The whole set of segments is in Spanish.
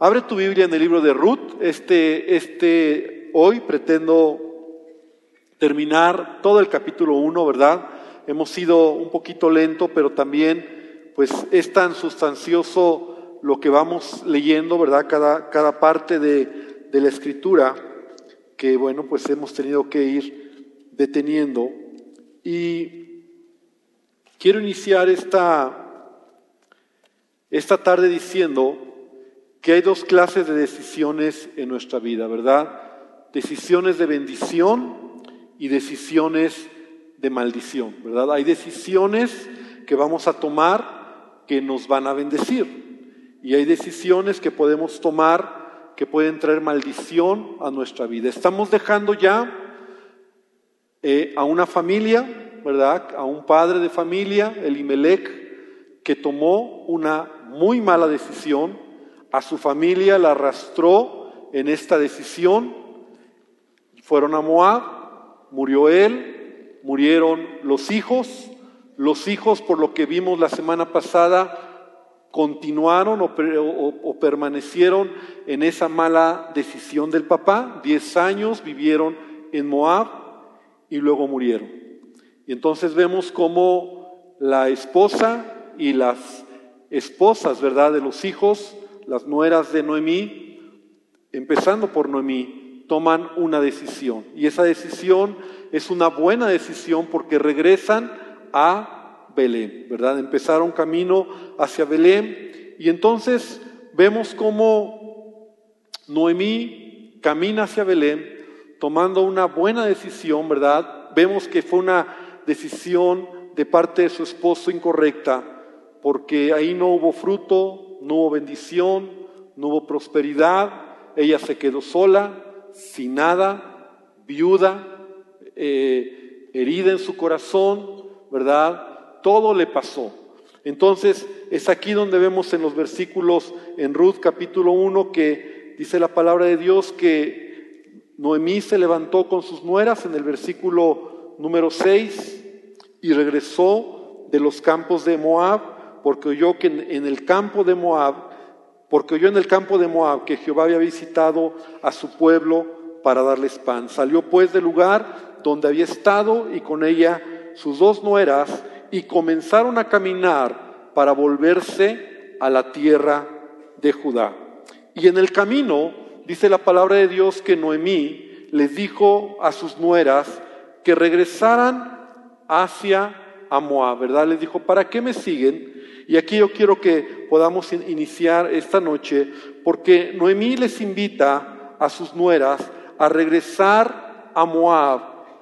Abre tu Biblia en el libro de Ruth. Este, este, hoy pretendo terminar todo el capítulo 1, ¿verdad? Hemos sido un poquito lento, pero también, pues, es tan sustancioso lo que vamos leyendo, ¿verdad? Cada, cada parte de, de la escritura, que, bueno, pues hemos tenido que ir deteniendo. Y quiero iniciar esta, esta tarde diciendo, que hay dos clases de decisiones en nuestra vida, ¿verdad? Decisiones de bendición y decisiones de maldición, ¿verdad? Hay decisiones que vamos a tomar que nos van a bendecir y hay decisiones que podemos tomar que pueden traer maldición a nuestra vida. Estamos dejando ya eh, a una familia, ¿verdad? A un padre de familia, Elimelech, que tomó una muy mala decisión a su familia la arrastró en esta decisión. Fueron a Moab, murió él, murieron los hijos. Los hijos, por lo que vimos la semana pasada, continuaron o, permanecieron en esa mala decisión del papá. Diez años vivieron en Moab y luego murieron. Y entonces vemos cómo la esposa y las esposas, ¿verdad?, de los hijos las nueras de Noemí, empezando por Noemí, toman una decisión. Y esa decisión es una buena decisión porque regresan a Belén, ¿verdad? Empezaron camino hacia Belén y entonces vemos cómo Noemí camina hacia Belén tomando una buena decisión, ¿verdad? Vemos que fue una decisión de parte de su esposo incorrecta, porque ahí no hubo fruto, no hubo bendición, no hubo prosperidad, ella se quedó sola, sin nada, viuda, eh, herida en su corazón, ¿verdad? Todo le pasó. Entonces, es aquí donde vemos en los versículos en Ruth capítulo 1 que dice la palabra de Dios que Noemí se levantó con sus nueras en el versículo número 6 y regresó de los campos de Moab porque oyó que en, el campo de Moab, porque oyó en el campo de Moab que Jehová había visitado a su pueblo para darles pan. Salió pues del lugar donde había estado y con ella sus dos nueras y comenzaron a caminar para volverse a la tierra de Judá. Y en el camino, dice la palabra de Dios, que Noemí les dijo a sus nueras que regresaran hacia a Moab, ¿verdad? Les dijo, ¿para qué me siguen? Y aquí yo quiero que podamos iniciar esta noche porque Noemí les invita a sus nueras a regresar a Moab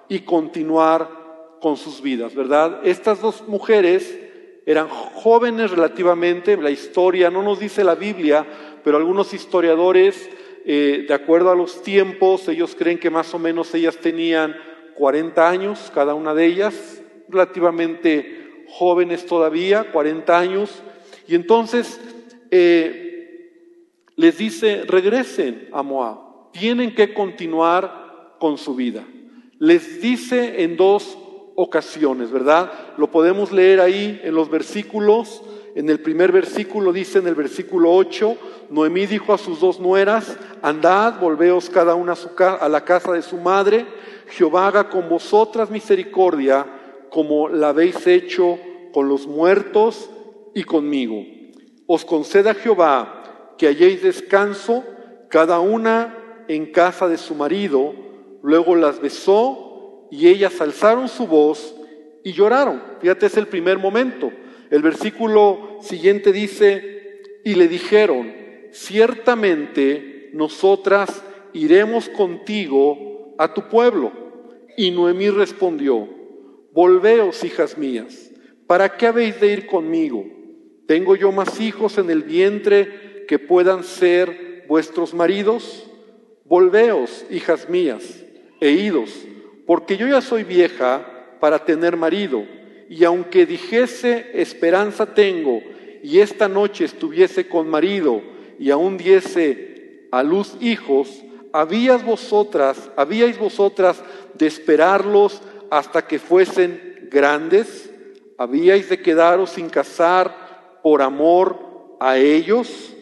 y continuar con sus vidas, ¿verdad? Estas dos mujeres eran jóvenes relativamente, la historia no nos dice la Biblia, pero algunos historiadores, eh, de acuerdo a los tiempos, ellos creen que más o menos ellas tenían 40 años, cada una de ellas, relativamente jóvenes todavía, 40 años, y entonces eh, les dice, regresen a Moab, tienen que continuar con su vida. Les dice en dos ocasiones, ¿verdad? Lo podemos leer ahí en los versículos. En el primer versículo dice en el versículo 8, Noemí dijo a sus dos nueras, andad, volveos cada una a, su a la casa de su madre, Jehová haga con vosotras misericordia como la habéis hecho con los muertos y conmigo. Os conceda Jehová que halléis descanso, cada una en casa de su marido. Luego las besó y ellas alzaron su voz y lloraron. Fíjate, es el primer momento. El versículo siguiente dice, y le dijeron, ciertamente nosotras iremos contigo a tu pueblo. Y Noemí respondió, Volveos, hijas mías, ¿para qué habéis de ir conmigo? ¿Tengo yo más hijos en el vientre que puedan ser vuestros maridos? Volveos, hijas mías, e idos, porque yo ya soy vieja para tener marido, y aunque dijese esperanza tengo, y esta noche estuviese con marido, y aún diese a luz hijos, habíais vosotras, habíais vosotras de esperarlos hasta que fuesen grandes? ¿Habíais de quedaros sin casar por amor a ellos?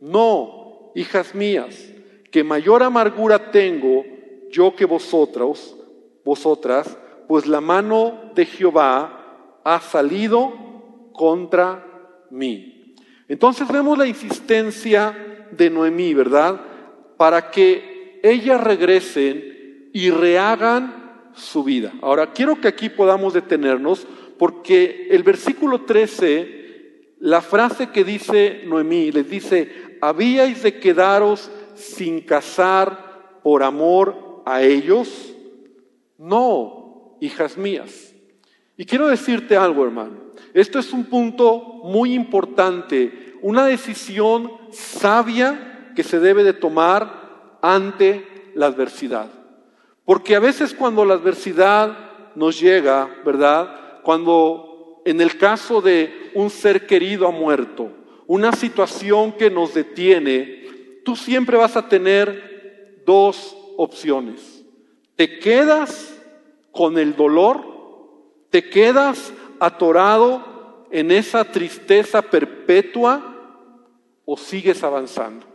No, hijas mías, que mayor amargura tengo yo que vosotros, vosotras, pues la mano de Jehová ha salido contra mí. Entonces vemos la insistencia de Noemí, ¿verdad? Para que ellas regresen y rehagan su vida. Ahora, quiero que aquí podamos detenernos porque el versículo 13, la frase que dice Noemí, les dice, habíais de quedaros sin casar por amor a ellos. No, hijas mías. Y quiero decirte algo, hermano. Esto es un punto muy importante, una decisión sabia que se debe de tomar ante la adversidad. Porque a veces cuando la adversidad nos llega, ¿verdad? Cuando en el caso de un ser querido ha muerto, una situación que nos detiene, tú siempre vas a tener dos opciones. Te quedas con el dolor, te quedas atorado en esa tristeza perpetua o sigues avanzando?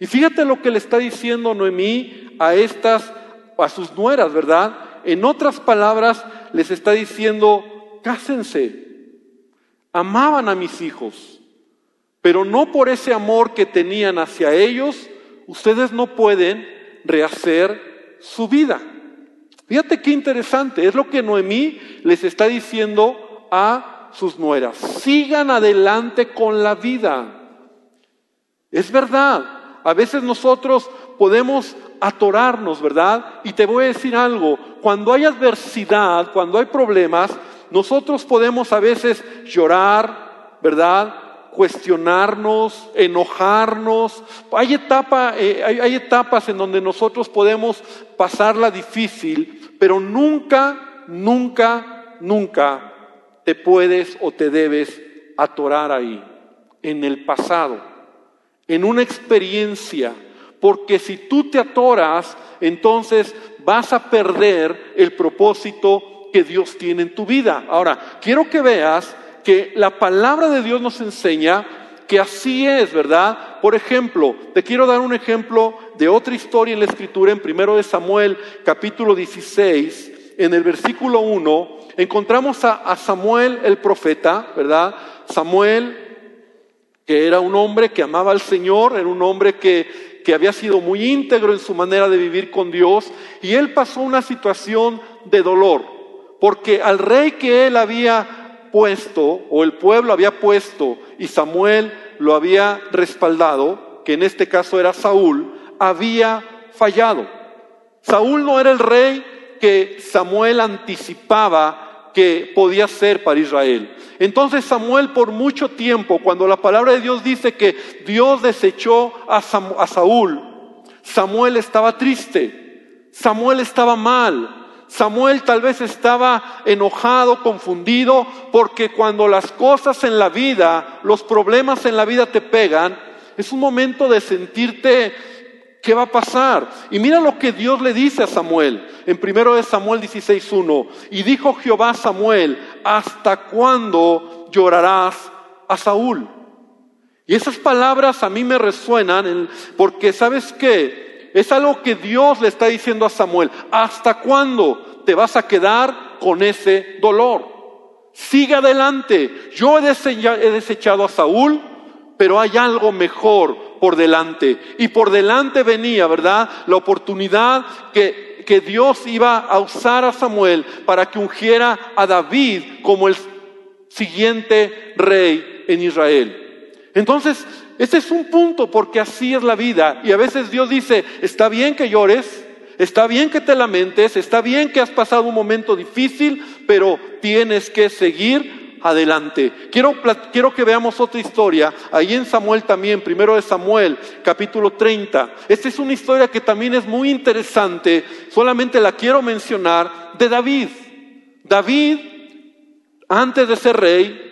Y fíjate lo que le está diciendo Noemí a estas, a sus nueras, ¿verdad? En otras palabras, les está diciendo, cásense. Amaban a mis hijos, pero no por ese amor que tenían hacia ellos, ustedes no pueden rehacer su vida. Fíjate qué interesante, es lo que Noemí les está diciendo a sus nueras. Sigan adelante con la vida. Es verdad, a veces nosotros podemos atorarnos, ¿verdad? Y te voy a decir algo, cuando hay adversidad, cuando hay problemas, nosotros podemos a veces llorar, ¿verdad? cuestionarnos, enojarnos. Hay, etapa, eh, hay, hay, etapas en donde nosotros podemos pasarla difícil, pero nunca, nunca, nunca te puedes o te debes atorar ahí, en el pasado, en una experiencia, porque si tú te atoras, entonces vas a perder el propósito que Dios tiene en tu vida. Ahora, quiero que veas que la palabra de Dios nos enseña que así es, ¿verdad? Por ejemplo, te quiero dar un ejemplo de otra historia en la escritura, en primero de Samuel, capítulo 16, en el versículo 1, encontramos a, Samuel el profeta, ¿verdad? Samuel, que era un hombre que amaba al Señor, era un hombre que, que había sido muy íntegro en su manera de vivir con Dios, y él pasó una situación de dolor, porque al rey que él había puesto, o el pueblo había puesto, y Samuel lo había respaldado, que en este caso era Saúl, había fallado. Saúl no era el rey que Samuel anticipaba que podía ser para Israel. Entonces Samuel por mucho tiempo, cuando la palabra de Dios dice que Dios desechó a, Saúl, Samuel estaba triste, Samuel estaba mal, Samuel tal vez estaba enojado, confundido, porque cuando las cosas en la vida, los problemas en la vida te pegan, es un momento de sentirte ¿Qué va a pasar? Y mira lo que Dios le dice a Samuel en primero de Samuel 16:1. Y dijo Jehová a Samuel, ¿hasta cuándo llorarás a Saúl? Y esas palabras a mí me resuenan porque sabes qué? Es algo que Dios le está diciendo a Samuel. ¿Hasta cuándo te vas a quedar con ese dolor? Sigue adelante. Yo he desechado a Saúl, pero hay algo mejor por delante. Y por delante venía, ¿verdad? La oportunidad que, que Dios iba a usar a Samuel para que ungiera a David como el siguiente rey en Israel. Entonces, ese es un punto porque así es la vida. Y a veces Dios dice, está bien que llores, está bien que te lamentes, está bien que has pasado un momento difícil, pero tienes que seguir adelante. Quiero, quiero que veamos otra historia, ahí en Samuel también, primero de Samuel, capítulo 30. Esta es una historia que también es muy interesante, solamente la quiero mencionar, de David. David, antes de ser rey,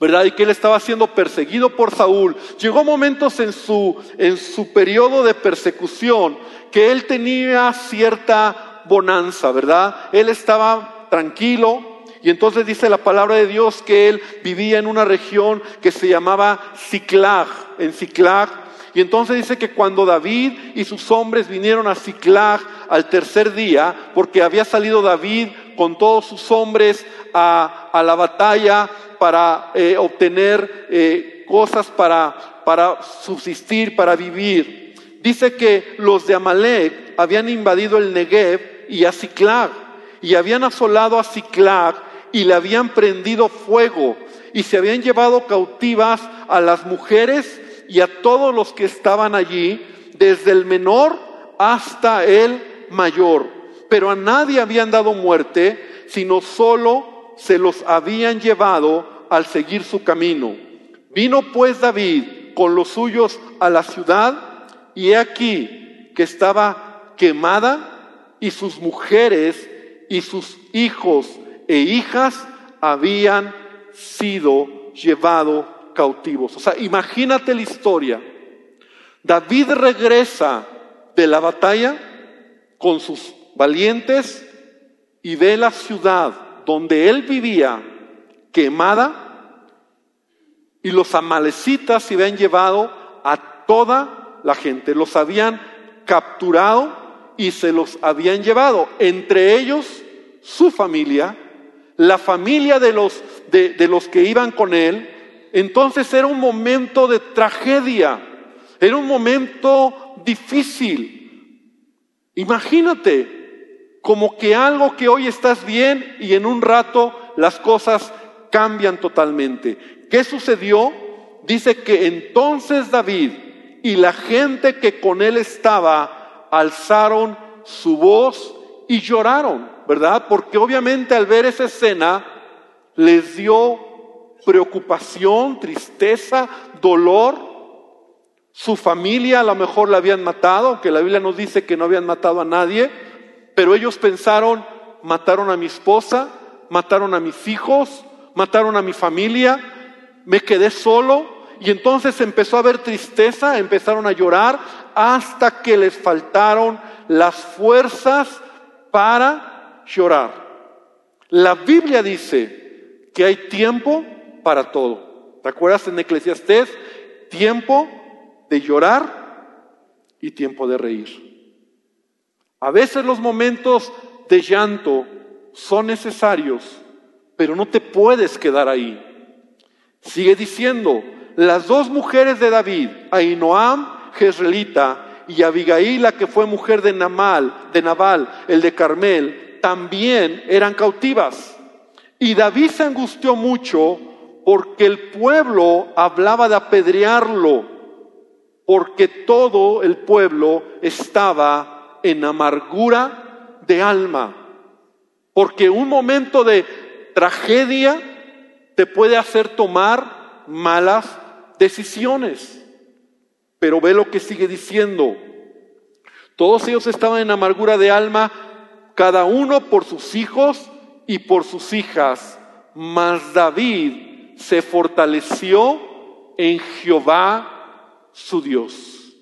¿verdad? Y que él estaba siendo perseguido por Saúl. Llegó momentos en su, en su periodo de persecución que él tenía cierta bonanza, ¿verdad? Él estaba tranquilo, y entonces dice la palabra de Dios que él vivía en una región que se llamaba Ciclag, en Ciclag. Y entonces dice que cuando David y sus hombres vinieron a Ciclag al tercer día, porque había salido David con todos sus hombres a, la batalla para eh, obtener eh, cosas para, para subsistir, para vivir. Dice que los de Amalek habían invadido el Negev y a Ciclag, y habían asolado a Ciclag y le habían prendido fuego, y se habían llevado cautivas a las mujeres y a todos los que estaban allí, desde el menor hasta el mayor. Pero a nadie habían dado muerte, sino solo se los habían llevado al seguir su camino. Vino pues David con los suyos a la ciudad, y he aquí que estaba quemada, y sus mujeres y sus hijos e hijas habían sido llevados cautivos. O sea, imagínate la historia. David regresa de la batalla con sus valientes y ve la ciudad donde él vivía quemada y los amalecitas se habían llevado a toda la gente, los habían capturado y se los habían llevado, entre ellos su familia, la familia de los, de, los que iban con él, entonces era un momento de tragedia, era un momento difícil. Imagínate, como que algo que hoy estás bien y en un rato las cosas cambian totalmente. ¿Qué sucedió? Dice que entonces David y la gente que con él estaba alzaron su voz y lloraron, ¿verdad? Porque obviamente al ver esa escena les dio preocupación, tristeza, dolor. Su familia a lo mejor la habían matado, aunque la Biblia nos dice que no habían matado a nadie, pero ellos pensaron, mataron a mi esposa, mataron a mis hijos, mataron a mi familia, me quedé solo y entonces empezó a haber tristeza, empezaron a llorar hasta que les faltaron las fuerzas para llorar. La Biblia dice que hay tiempo para todo. ¿Te acuerdas en Eclesiastés? Tiempo de llorar y tiempo de reír. A veces los momentos de llanto son necesarios, pero no te puedes quedar ahí. Sigue diciendo, las dos mujeres de David, Ainoam, Jezreelita, y Abigail, la que fue mujer de Namal, de Nabal, el de Carmel, también eran cautivas. Y David se angustió mucho porque el pueblo hablaba de apedrearlo, porque todo el pueblo estaba en amargura de alma, porque un momento de tragedia te puede hacer tomar malas decisiones. Pero ve lo que sigue diciendo. Todos ellos estaban en amargura de alma, cada uno por sus hijos y por sus hijas, mas David se fortaleció en Jehová su Dios.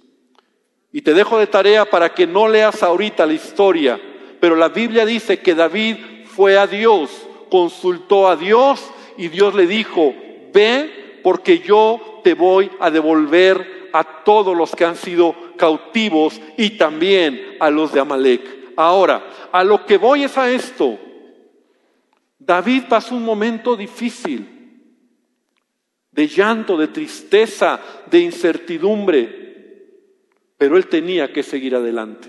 Y te dejo de tarea para que no leas ahorita la historia, pero la Biblia dice que David fue a Dios, consultó a Dios y Dios le dijo, ve porque yo te voy a devolver a todos los que han sido cautivos y también a los de Amalek. Ahora, a lo que voy es a esto. David pasó un momento difícil de llanto, de tristeza, de incertidumbre, pero él tenía que seguir adelante.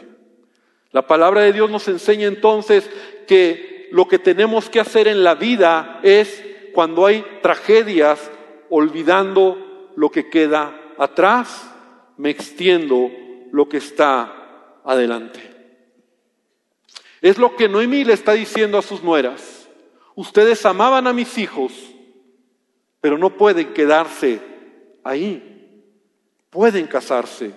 La palabra de Dios nos enseña entonces que lo que tenemos que hacer en la vida es, cuando hay tragedias, olvidando lo que queda atrás, me extiendo lo que está adelante. Es lo que Noemí le está diciendo a sus nueras. Ustedes amaban a mis hijos, pero no pueden quedarse ahí, pueden casarse.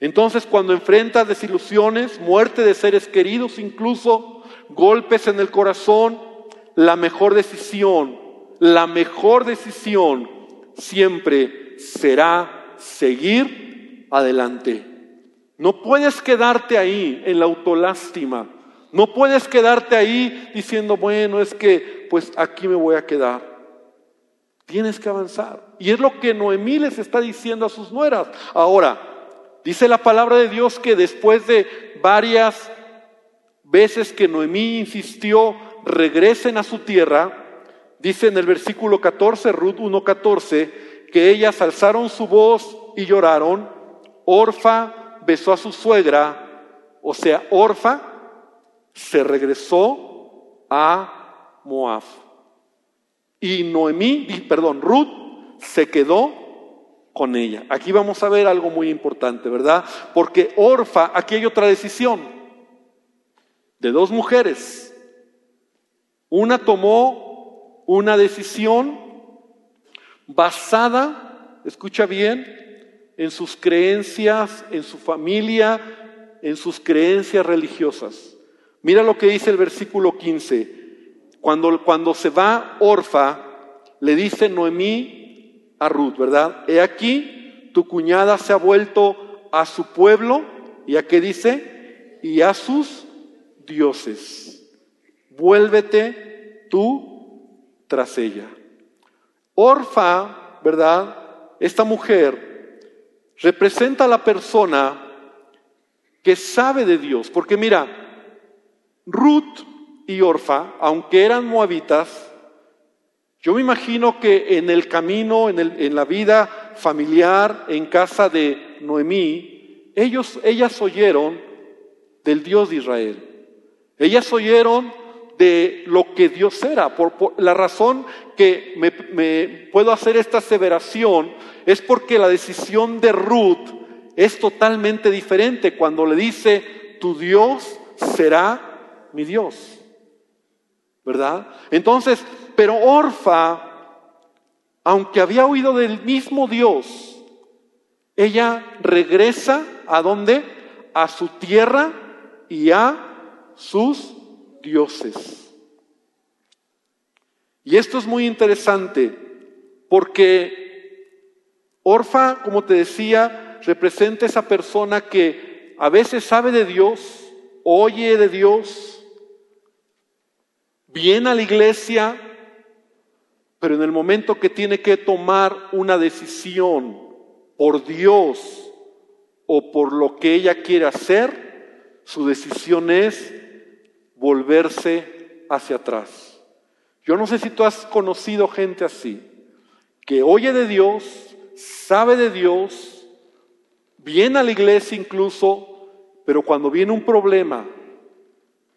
Entonces cuando enfrentas desilusiones, muerte de seres queridos, incluso golpes en el corazón, la mejor decisión, la mejor decisión siempre será seguir adelante. No puedes quedarte ahí en la autolástima. No puedes quedarte ahí diciendo, bueno, es que pues aquí me voy a quedar. Tienes que avanzar. Y es lo que Noemí les está diciendo a sus nueras. Ahora, dice la palabra de Dios que después de varias veces que Noemí insistió, regresen a su tierra, dice en el versículo 14, Ruth 1.14, que ellas alzaron su voz y lloraron. Orfa besó a su suegra, o sea, Orfa se regresó a Moab. Y Noemí, perdón, Ruth se quedó con ella. Aquí vamos a ver algo muy importante, ¿verdad? Porque Orfa, aquí hay otra decisión de dos mujeres. Una tomó una decisión basada, escucha bien, en sus creencias, en su familia, en sus creencias religiosas. Mira lo que dice el versículo 15. Cuando, cuando se va Orfa, le dice Noemí a Ruth, ¿verdad? He aquí, tu cuñada se ha vuelto a su pueblo, ¿y a qué dice? Y a sus dioses. Vuélvete tú tras ella. Orfa, ¿verdad? Esta mujer representa a la persona que sabe de Dios, porque mira, Ruth y Orfa, aunque eran moabitas, yo me imagino que en el camino, en, el, en la vida familiar, en casa de Noemí, ellos, ellas oyeron del Dios de Israel. Ellas oyeron de lo que Dios era. Por, la razón que me, me puedo hacer esta aseveración es porque la decisión de Ruth es totalmente diferente cuando le dice, tu Dios será mi Dios. ¿Verdad? Entonces, pero Orfa, aunque había oído del mismo Dios, ella regresa a dónde? A su tierra y a sus dioses. Y esto es muy interesante porque Orfa, como te decía, representa esa persona que a veces sabe de Dios, oye de Dios, viene a la iglesia, pero en el momento que tiene que tomar una decisión por Dios o por lo que ella quiere hacer, su decisión es volverse hacia atrás. Yo no sé si tú has conocido gente así, que oye de Dios, sabe de Dios, viene a la iglesia incluso, pero cuando viene un problema,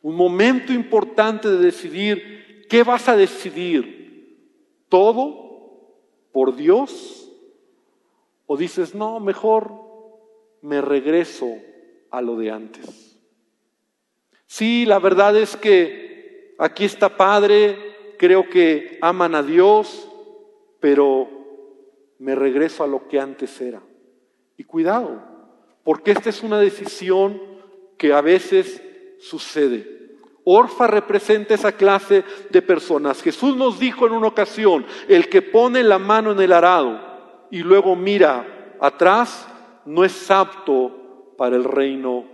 un momento importante de decidir, ¿qué vas a decidir? ¿Todo por Dios? ¿O dices, no, mejor me regreso a lo de antes? Sí, la verdad es que aquí está Padre, creo que aman a Dios, pero me regreso a lo que antes era. Y cuidado, porque esta es una decisión que a veces sucede. Orfa representa esa clase de personas. Jesús nos dijo en una ocasión, el que pone la mano en el arado y luego mira atrás, no es apto para el reino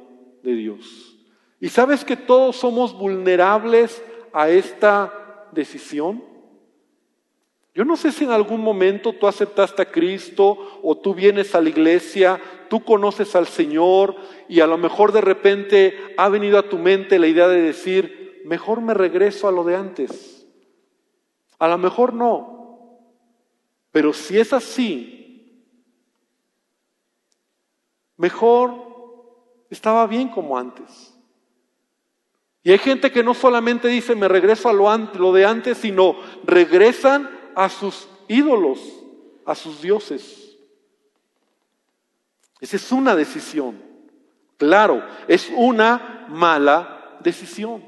de Dios. ¿Y sabes que todos somos vulnerables a esta decisión? Yo no sé si en algún momento tú aceptaste a Cristo o tú vienes a la iglesia, tú conoces al Señor y a lo mejor de repente ha venido a tu mente la idea de decir, mejor me regreso a lo de antes. A lo mejor no. Pero si es así, mejor estaba bien como antes. Y hay gente que no solamente dice me regreso a lo, de antes, sino regresan a sus ídolos, a sus dioses. Esa es una decisión. Claro, es una mala decisión.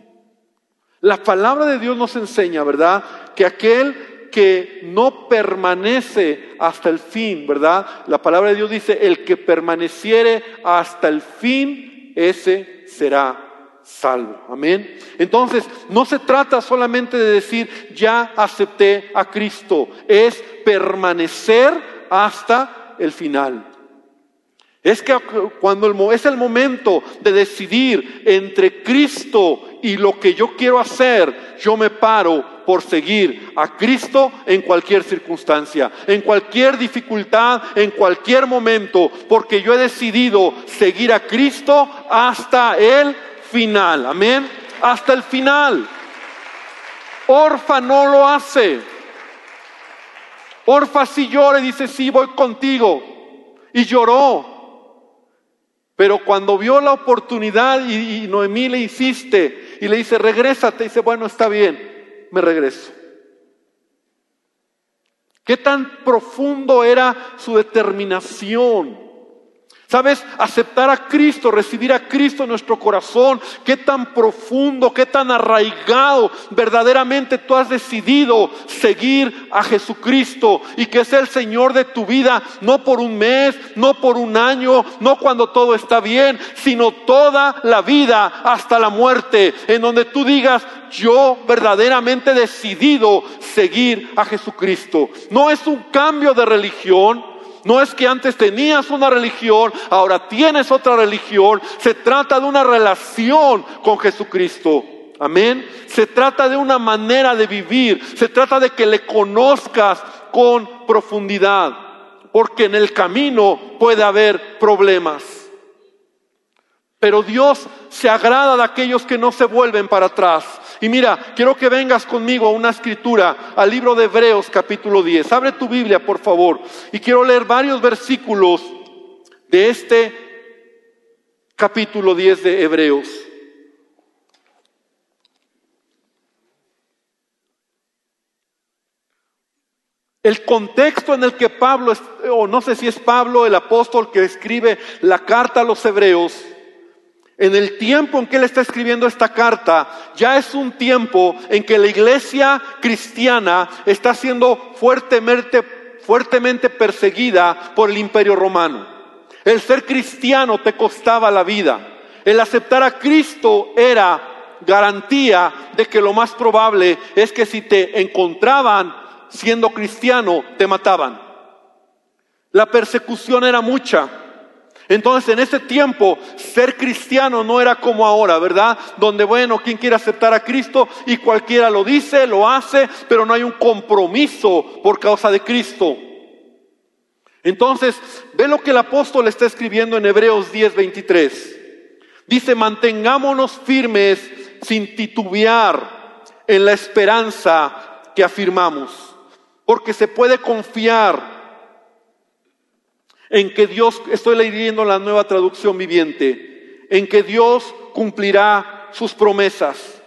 La palabra de Dios nos enseña, ¿verdad? Que aquel que no permanece hasta el fin, ¿verdad? La palabra de Dios dice, el que permaneciere hasta el fin, ese será salvo. Amén. Entonces, no se trata solamente de decir, ya acepté a Cristo, es permanecer hasta el final. Es que cuando es el momento de decidir entre Cristo y lo que yo quiero hacer, yo me paro por seguir a Cristo en cualquier circunstancia, en cualquier dificultad, en cualquier momento, porque yo he decidido seguir a Cristo hasta el final. Amén. Hasta el final. Orfa no lo hace. Orfa si llora y dice, sí, voy contigo. Y lloró. Pero cuando vio la oportunidad y, Noemí le insiste y le dice, regrésate, dice, bueno, está bien, me regreso. ¿Qué tan profundo era su determinación? ¿Sabes? Aceptar a Cristo, recibir a Cristo en nuestro corazón. Qué tan profundo, qué tan arraigado verdaderamente tú has decidido seguir a Jesucristo y que sea el Señor de tu vida, no por un mes, no por un año, no cuando todo está bien, sino toda la vida hasta la muerte, en donde tú digas, yo verdaderamente he decidido seguir a Jesucristo. No es un cambio de religión, no es que antes tenías una religión, ahora tienes otra religión. Se trata de una relación con Jesucristo. Amén. Se trata de una manera de vivir. Se trata de que le conozcas con profundidad. Porque en el camino puede haber problemas. Pero Dios se agrada de aquellos que no se vuelven para atrás. Y mira, quiero que vengas conmigo a una escritura, al libro de Hebreos capítulo 10. Abre tu Biblia, por favor. Y quiero leer varios versículos de este capítulo 10 de Hebreos. El contexto en el que Pablo, o no sé si es Pablo el apóstol que escribe la carta a los hebreos, en el tiempo en que él está escribiendo esta carta, ya es un tiempo en que la iglesia cristiana está siendo fuertemente, fuertemente perseguida por el imperio romano. El ser cristiano te costaba la vida. El aceptar a Cristo era garantía de que lo más probable es que si te encontraban siendo cristiano, te mataban. La persecución era mucha. Entonces en ese tiempo ser cristiano no era como ahora, ¿verdad? Donde bueno, quien quiere aceptar a Cristo y cualquiera lo dice, lo hace, pero no hay un compromiso por causa de Cristo. Entonces, ve lo que el apóstol está escribiendo en Hebreos 10, 23. Dice, mantengámonos firmes sin titubear en la esperanza que afirmamos, porque se puede confiar en que Dios, estoy leyendo la nueva traducción viviente, en que Dios cumplirá sus promesas.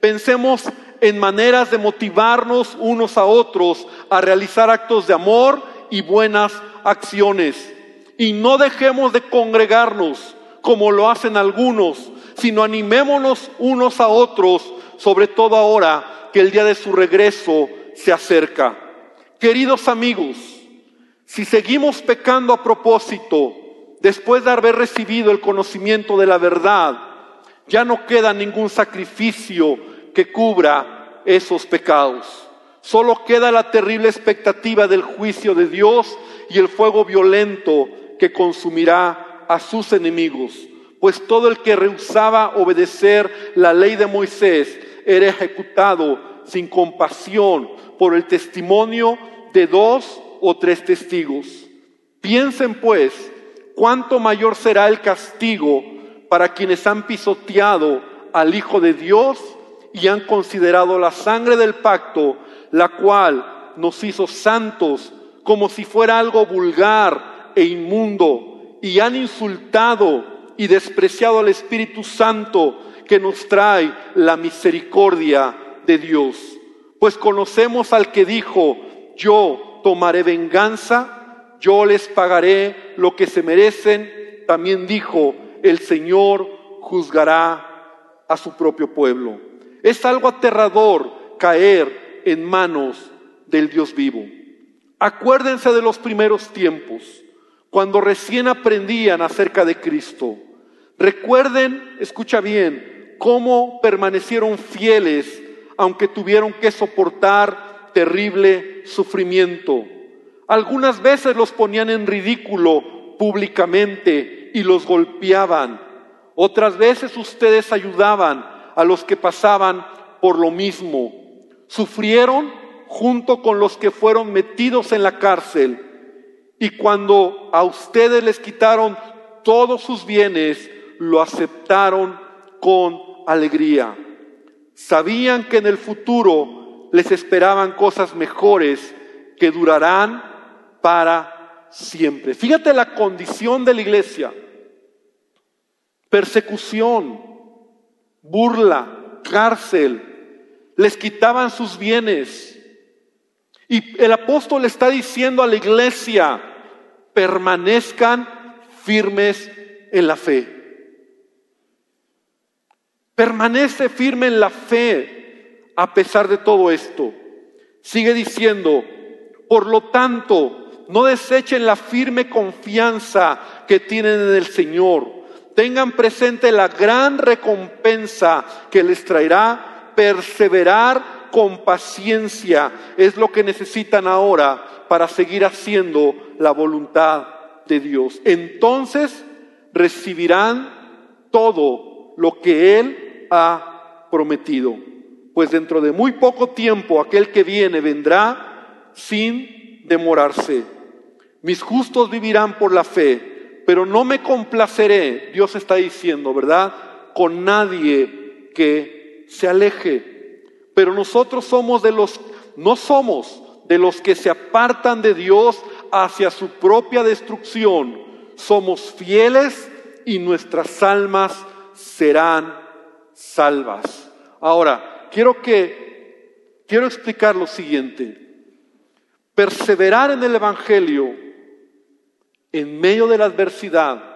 Pensemos en maneras de motivarnos unos a otros a realizar actos de amor y buenas acciones. Y no dejemos de congregarnos como lo hacen algunos, sino animémonos unos a otros, sobre todo ahora que el día de su regreso se acerca. Queridos amigos, si seguimos pecando a propósito, después de haber recibido el conocimiento de la verdad, ya no queda ningún sacrificio que cubra esos pecados. Solo queda la terrible expectativa del juicio de Dios y el fuego violento que consumirá a sus enemigos. Pues todo el que rehusaba obedecer la ley de Moisés era ejecutado sin compasión por el testimonio de dos o tres testigos. Piensen pues cuánto mayor será el castigo para quienes han pisoteado al Hijo de Dios y han considerado la sangre del pacto, la cual nos hizo santos como si fuera algo vulgar e inmundo, y han insultado y despreciado al Espíritu Santo que nos trae la misericordia de Dios. Pues conocemos al que dijo, yo tomaré venganza, yo les pagaré lo que se merecen. También dijo, el Señor juzgará a su propio pueblo. Es algo aterrador caer en manos del Dios vivo. Acuérdense de los primeros tiempos, cuando recién aprendían acerca de Cristo. Recuerden, escucha bien, cómo permanecieron fieles aunque tuvieron que soportar terrible sufrimiento. Algunas veces los ponían en ridículo públicamente y los golpeaban. Otras veces ustedes ayudaban a los que pasaban por lo mismo. Sufrieron junto con los que fueron metidos en la cárcel. Y cuando a ustedes les quitaron todos sus bienes, lo aceptaron con alegría. Sabían que en el futuro les esperaban cosas mejores que durarán para siempre. Fíjate la condición de la iglesia. Persecución, burla, cárcel. Les quitaban sus bienes. Y el apóstol está diciendo a la iglesia, permanezcan firmes en la fe. Permanece firme en la fe a pesar de todo esto. Sigue diciendo, por lo tanto, no desechen la firme confianza que tienen en el Señor. Tengan presente la gran recompensa que les traerá perseverar con paciencia. Es lo que necesitan ahora para seguir haciendo la voluntad de Dios. Entonces recibirán todo lo que Él ha prometido. Pues dentro de muy poco tiempo aquel que viene vendrá sin demorarse. Mis justos vivirán por la fe, pero no me complaceré, Dios está diciendo, ¿verdad? Con nadie que se aleje. Pero nosotros somos de los, no somos de los que se apartan de Dios hacia su propia destrucción. Somos fieles y nuestras almas serán salvas. Ahora, quiero que quiero explicar lo siguiente. Perseverar en el evangelio en medio de la adversidad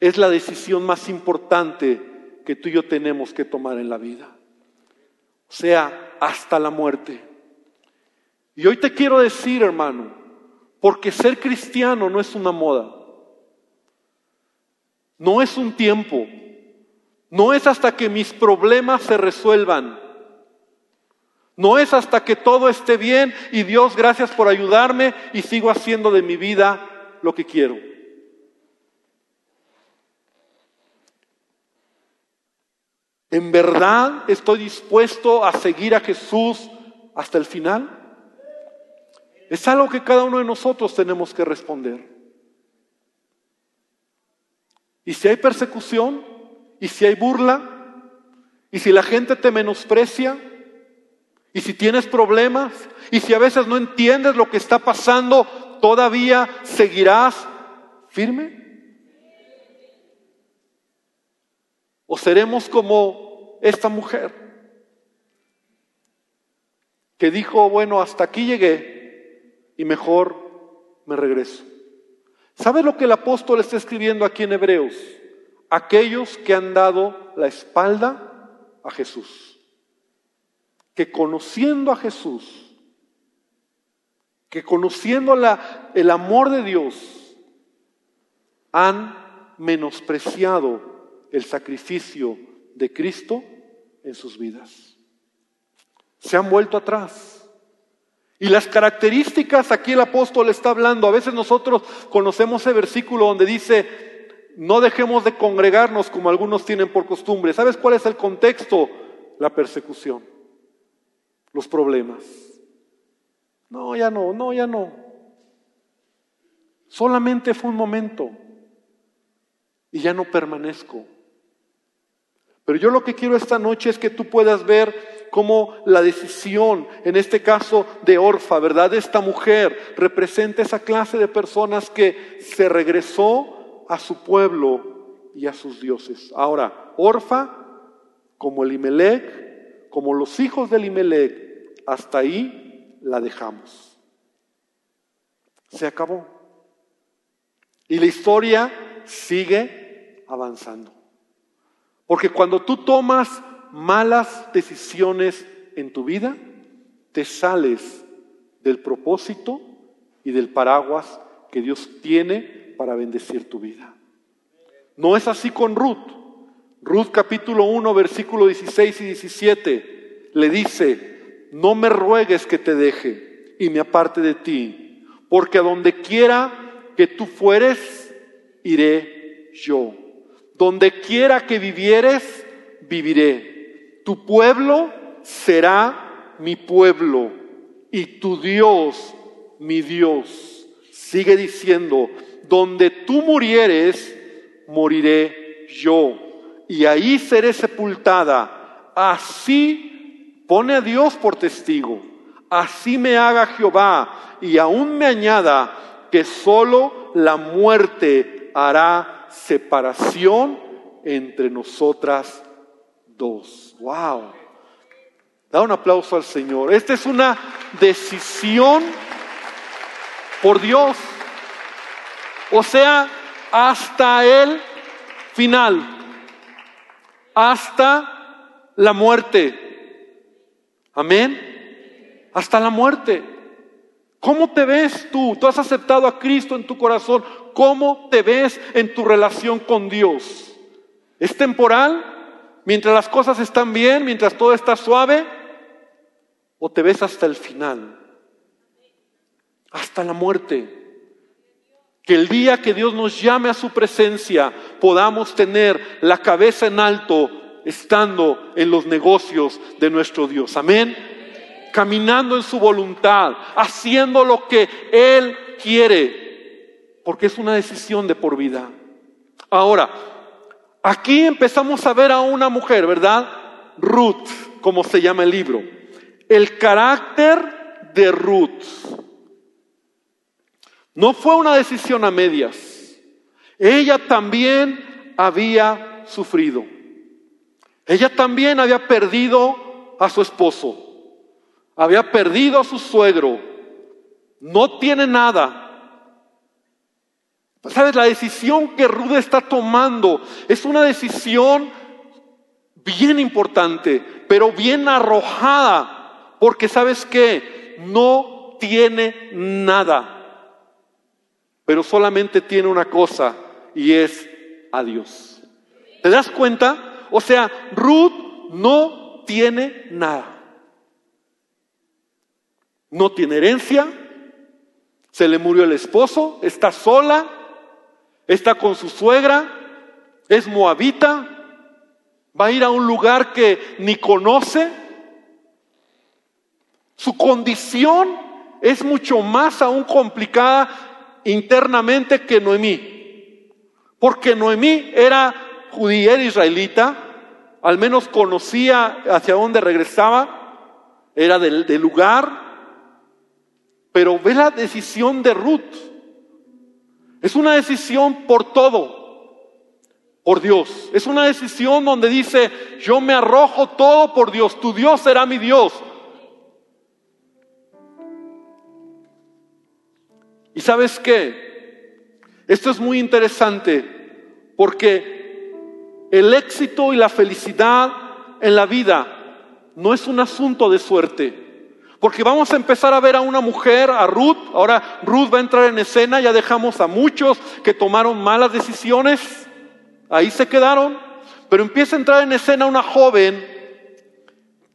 es la decisión más importante que tú y yo tenemos que tomar en la vida. O sea, hasta la muerte. Y hoy te quiero decir, hermano, porque ser cristiano no es una moda, no es un tiempo, no es hasta que mis problemas se resuelvan, no es hasta que todo esté bien y Dios, gracias por ayudarme y sigo haciendo de mi vida lo que quiero. ¿En verdad estoy dispuesto a seguir a Jesús hasta el final? Es algo que cada uno de nosotros tenemos que responder. Y si hay persecución, y si hay burla, y si la gente te menosprecia, y si tienes problemas, y si a veces no entiendes lo que está pasando, todavía seguirás firme. ¿O seremos como esta mujer que dijo, bueno, hasta aquí llegué, y mejor me regreso. ¿Sabe lo que el apóstol está escribiendo aquí en Hebreos? Aquellos que han dado la espalda a Jesús, que conociendo a Jesús, que conociendo el amor de Dios, han menospreciado el sacrificio de Cristo en sus vidas. Se han vuelto atrás y las características, aquí el apóstol está hablando, a veces nosotros conocemos ese versículo donde dice, no dejemos de congregarnos como algunos tienen por costumbre. ¿Sabes cuál es el contexto? La persecución, los problemas. No, ya no, no, ya no. Solamente fue un momento y ya no permanezco. Pero yo lo que quiero esta noche es que tú puedas ver cómo la decisión, en este caso de Orfa, ¿verdad? De esta mujer, representa esa clase de personas que se regresó a su pueblo y a sus dioses. Ahora, Orfa, como Elimelech, como los hijos de Elimelech, hasta ahí la dejamos. Se acabó. Y la historia sigue avanzando. Porque cuando tú tomas malas decisiones en tu vida, te sales del propósito y del paraguas que Dios tiene para bendecir tu vida. No es así con Ruth. Ruth capítulo 1, versículo 16 y 17 le dice, no me ruegues que te deje y me aparte de ti, porque a donde quiera que tú fueres, iré yo. Donde quiera que vivieres, viviré. Tu pueblo será mi pueblo y tu Dios mi Dios. Sigue diciendo, donde tú murieres, moriré yo. Y ahí seré sepultada. Así pone a Dios por testigo. Así me haga Jehová y aún me añada que solo la muerte hará separación entre nosotras dos. Wow. Da un aplauso al Señor. Esta es una decisión por Dios. O sea, hasta el final, hasta la muerte. Amén. Hasta la muerte. ¿Cómo te ves tú? Tú has aceptado a Cristo en tu corazón. ¿Cómo te ves en tu relación con Dios? ¿Es temporal? Mientras las cosas están bien, mientras todo está suave, o te ves hasta el final, hasta la muerte. Que el día que Dios nos llame a su presencia podamos tener la cabeza en alto estando en los negocios de nuestro Dios. Amén. Caminando en su voluntad, haciendo lo que Él quiere, porque es una decisión de por vida. Ahora, aquí empezamos a ver a una mujer, ¿verdad? Ruth, como se llama el libro. El carácter de Ruth. No fue una decisión a medias. Ella también había sufrido. Ella también había perdido a su esposo. Había perdido a su suegro. No tiene nada. ¿Sabes? La decisión que Ruth está tomando es una decisión bien importante, pero bien arrojada, porque sabes que no tiene nada pero solamente tiene una cosa y es a Dios. ¿Te das cuenta? O sea, Ruth no tiene nada. No tiene herencia, se le murió el esposo, está sola, está con su suegra, es moabita, va a ir a un lugar que ni conoce. Su condición es mucho más aún complicada internamente que Noemí. Porque Noemí era judía, era israelita, al menos conocía hacia dónde regresaba, era del, del lugar, pero ve la decisión de Ruth. Es una decisión por todo, por Dios. Es una decisión donde dice, yo me arrojo todo por Dios, tu Dios será mi Dios. ¿Y sabes qué? Esto es muy interesante porque el éxito y la felicidad en la vida no es un asunto de suerte. Porque vamos a empezar a ver a una mujer, a Ruth, ahora Ruth va a entrar en escena, ya dejamos a muchos que tomaron malas decisiones, ahí se quedaron, pero empieza a entrar en escena una joven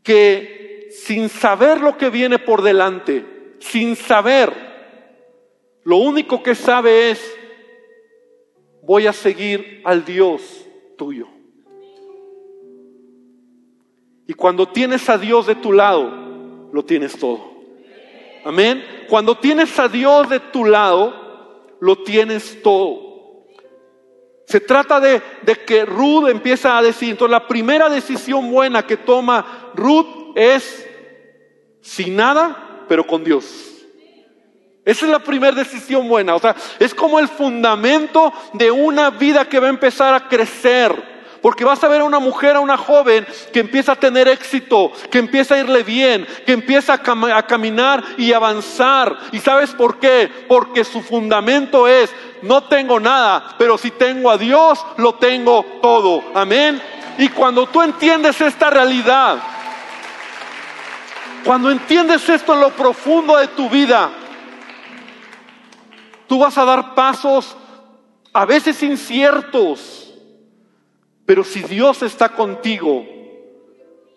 que sin saber lo que viene por delante, sin saber lo único que sabe es, voy a seguir al Dios tuyo. Y cuando tienes a Dios de tu lado, lo tienes todo. Amén. Cuando tienes a Dios de tu lado, lo tienes todo. Se trata de, de, que Ruth empieza a decir, entonces la primera decisión buena que toma Ruth es sin nada, pero con Dios. Esa es la primera decisión buena. O sea, es como el fundamento de una vida que va a empezar a crecer. Porque vas a ver a una mujer, a una joven que empieza a tener éxito, que empieza a irle bien, que empieza a, caminar y avanzar. ¿Y sabes por qué? Porque su fundamento es, no tengo nada, pero si tengo a Dios, lo tengo todo. Amén. Y cuando tú entiendes esta realidad, cuando entiendes esto en lo profundo de tu vida, Tú vas a dar pasos a veces inciertos, pero si Dios está contigo,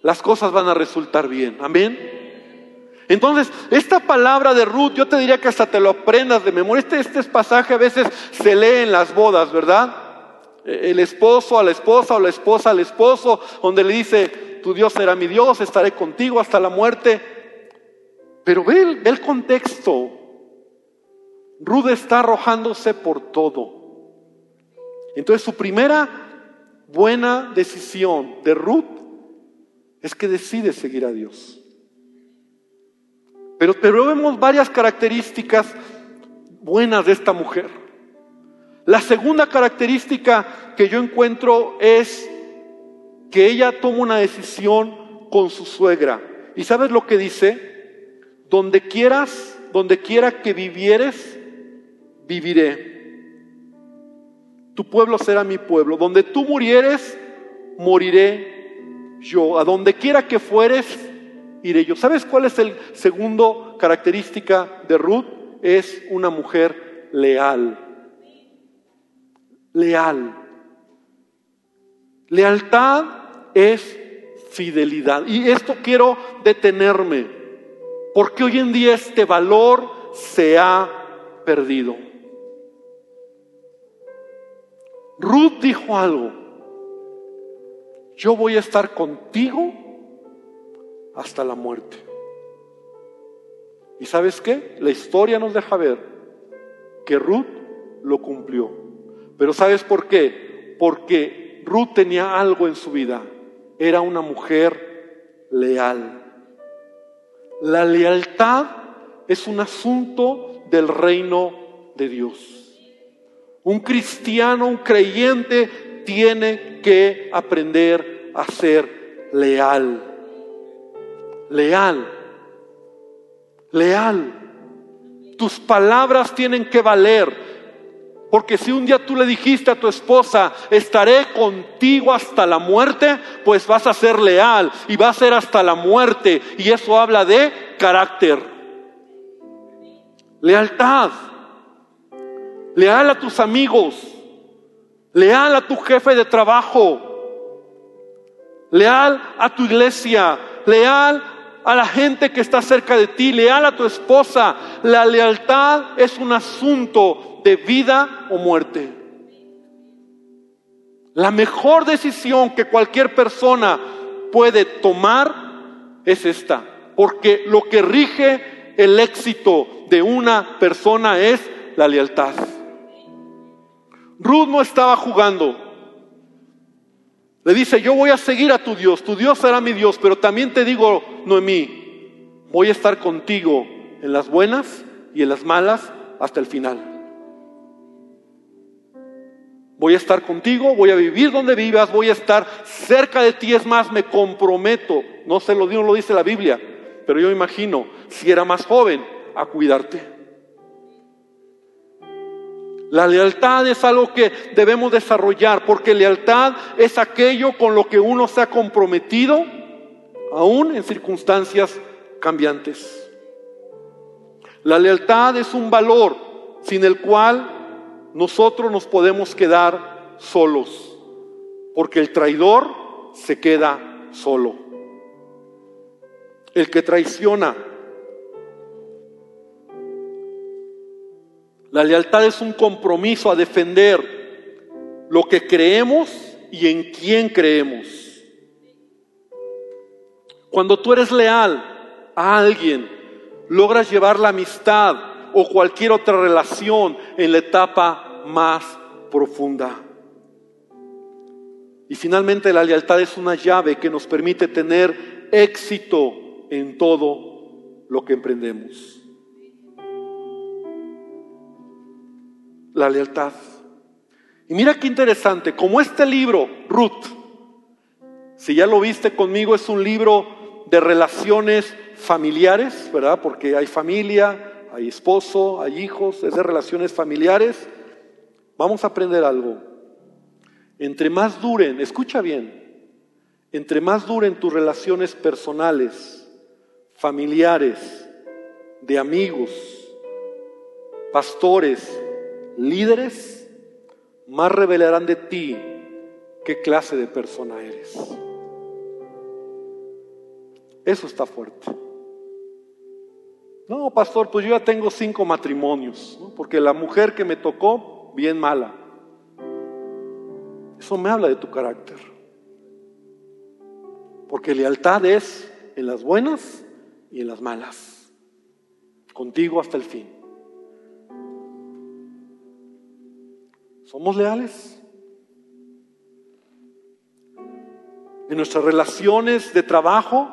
las cosas van a resultar bien. Amén. Entonces, esta palabra de Ruth, yo te diría que hasta te lo aprendas de memoria. Este, este pasaje a veces se lee en las bodas, ¿verdad? el esposo a la esposa o la esposa al esposo, donde le dice, tu Dios será mi Dios, estaré contigo hasta la muerte. Pero ve ve el contexto. Ruth está arrojándose por todo. Entonces su primera buena decisión de Ruth es que decide seguir a Dios. Pero, pero vemos varias características buenas de esta mujer. La segunda característica que yo encuentro es que ella toma una decisión con su suegra. ¿Y sabes lo que dice? Donde quieras, donde quiera que vivieres, viviré. Tu pueblo será mi pueblo. Donde tú murieres, moriré yo. A donde quiera que fueres, iré yo. ¿Sabes cuál es el segundo característica de Ruth? Es una mujer leal. Leal. Lealtad es fidelidad. Y esto quiero detenerme, porque hoy en día este valor se ha perdido. Ruth dijo algo, yo voy a estar contigo hasta la muerte. ¿Y sabes qué? La historia nos deja ver que Ruth lo cumplió. Pero ¿sabes por qué? Porque Ruth tenía algo en su vida. Era una mujer leal. La lealtad es un asunto del reino de Dios. Un cristiano, un creyente, tiene que aprender a ser leal leal, leal. Tus palabras tienen que valer. Porque si un día tú le dijiste a tu esposa, estaré contigo hasta la muerte, pues vas a ser leal y va a ser hasta la muerte. Y eso habla de carácter. Lealtad. Leal a tus amigos. Leal a tu jefe de trabajo. Leal a tu iglesia. Leal a la gente que está cerca de ti, leal a tu esposa. La lealtad es un asunto de vida o muerte. La mejor decisión que cualquier persona puede tomar es esta, porque lo que rige el éxito de una persona es la lealtad. Ruth no estaba jugando. Le dice, yo voy a seguir a tu Dios, tu Dios será mi Dios, pero también te digo, Noemí, voy a estar contigo en las buenas y en las malas hasta el final. Voy a estar contigo, voy a vivir donde vivas, voy a estar cerca de ti, es más, me comprometo, no se lo, no lo dice la Biblia, pero yo imagino, si era más joven, a cuidarte. La lealtad es algo que debemos desarrollar, porque lealtad es aquello con lo que uno se ha comprometido, aún en circunstancias cambiantes. La lealtad es un valor sin el cual nosotros nos podemos quedar solos, porque el traidor se queda solo. El que traiciona La lealtad es un compromiso a defender lo que creemos y en quién creemos. Cuando tú eres leal a alguien, logras llevar la amistad o cualquier otra relación en la etapa más profunda. Y finalmente la lealtad es una llave que nos permite tener éxito en todo lo que emprendemos. La lealtad. Y mira qué interesante, como este libro, Ruth, si ya lo viste conmigo, es un libro de relaciones familiares, ¿verdad? Porque hay familia, hay esposo, hay hijos, es de relaciones familiares. Vamos a aprender algo. Entre más duren, escucha bien, entre más duren tus relaciones personales, familiares, de amigos, pastores, líderes, más revelarán de ti qué clase de persona eres. Eso está fuerte. No, pastor, pues yo ya tengo cinco matrimonios, porque la mujer que me tocó, bien mala. Eso me habla de tu carácter. Porque lealtad es en las buenas y en las malas. Contigo hasta el fin. ¿Somos leales? En nuestras relaciones de trabajo,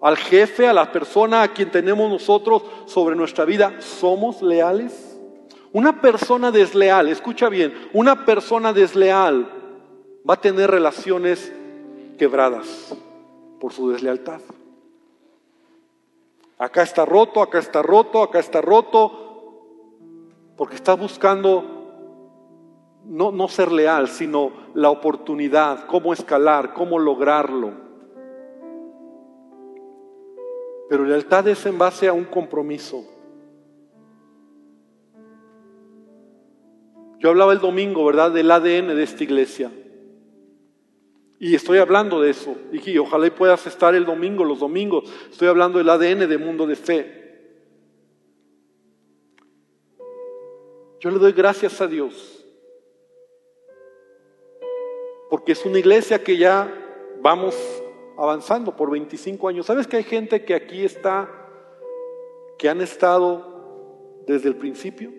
al jefe, a la persona a quien tenemos nosotros sobre nuestra vida, ¿somos leales? Una persona desleal, escucha bien, una persona desleal va a tener relaciones quebradas por su deslealtad. Acá está roto, acá está roto, acá está roto, porque está buscando no, no ser leal, sino la oportunidad, cómo escalar, cómo lograrlo. Pero lealtad es en base a un compromiso. Yo hablaba el domingo, ¿verdad?, del ADN de esta iglesia. Y estoy hablando de eso. Dije, ojalá y puedas estar el domingo, los domingos. Estoy hablando del ADN de mundo de fe. Yo le doy gracias a Dios. Porque es una iglesia que ya vamos avanzando por 25 años. ¿Sabes que hay gente que aquí está, que han estado desde el principio?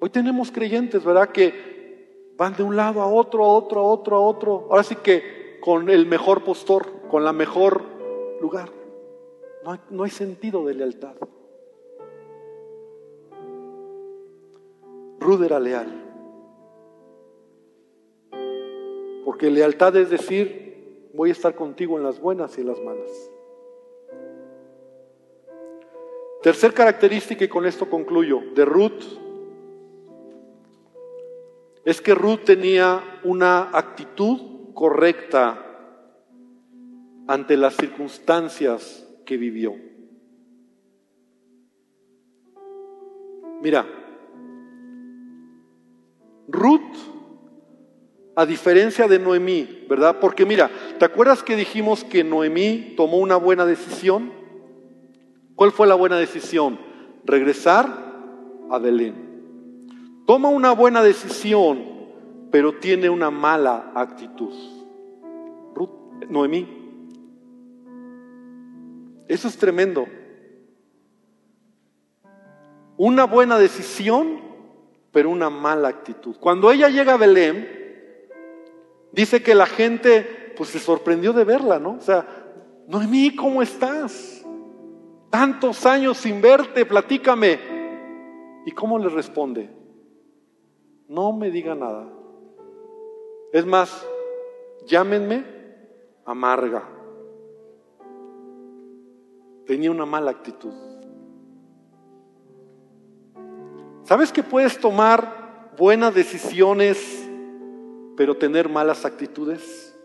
Hoy tenemos creyentes, ¿verdad? Que van de un lado a otro, a otro, a otro, a otro. Ahora sí que con el mejor postor, con la mejor lugar. No hay, no hay sentido de lealtad. Ruth era leal. Porque lealtad es decir, voy a estar contigo en las buenas y en las malas. Tercer característica, y con esto concluyo, de Ruth es que Ruth tenía una actitud correcta ante las circunstancias que vivió. Mira, Ruth, a diferencia de Noemí, ¿verdad? Porque mira, ¿te acuerdas que dijimos que Noemí tomó una buena decisión? ¿Cuál fue la buena decisión? Regresar a Belén. Toma una buena decisión, pero tiene una mala actitud. Noemí. Eso es tremendo. Una buena decisión, pero una mala actitud. Cuando ella llega a Belén, dice que la gente pues se sorprendió de verla, ¿no? O sea, Noemí, ¿cómo estás? Tantos años sin verte, platícame. ¿Y cómo le responde? no me diga nada. Es más, llámenme amarga. Tenía una mala actitud. ¿Sabes que puedes tomar buenas decisiones, pero tener malas actitudes?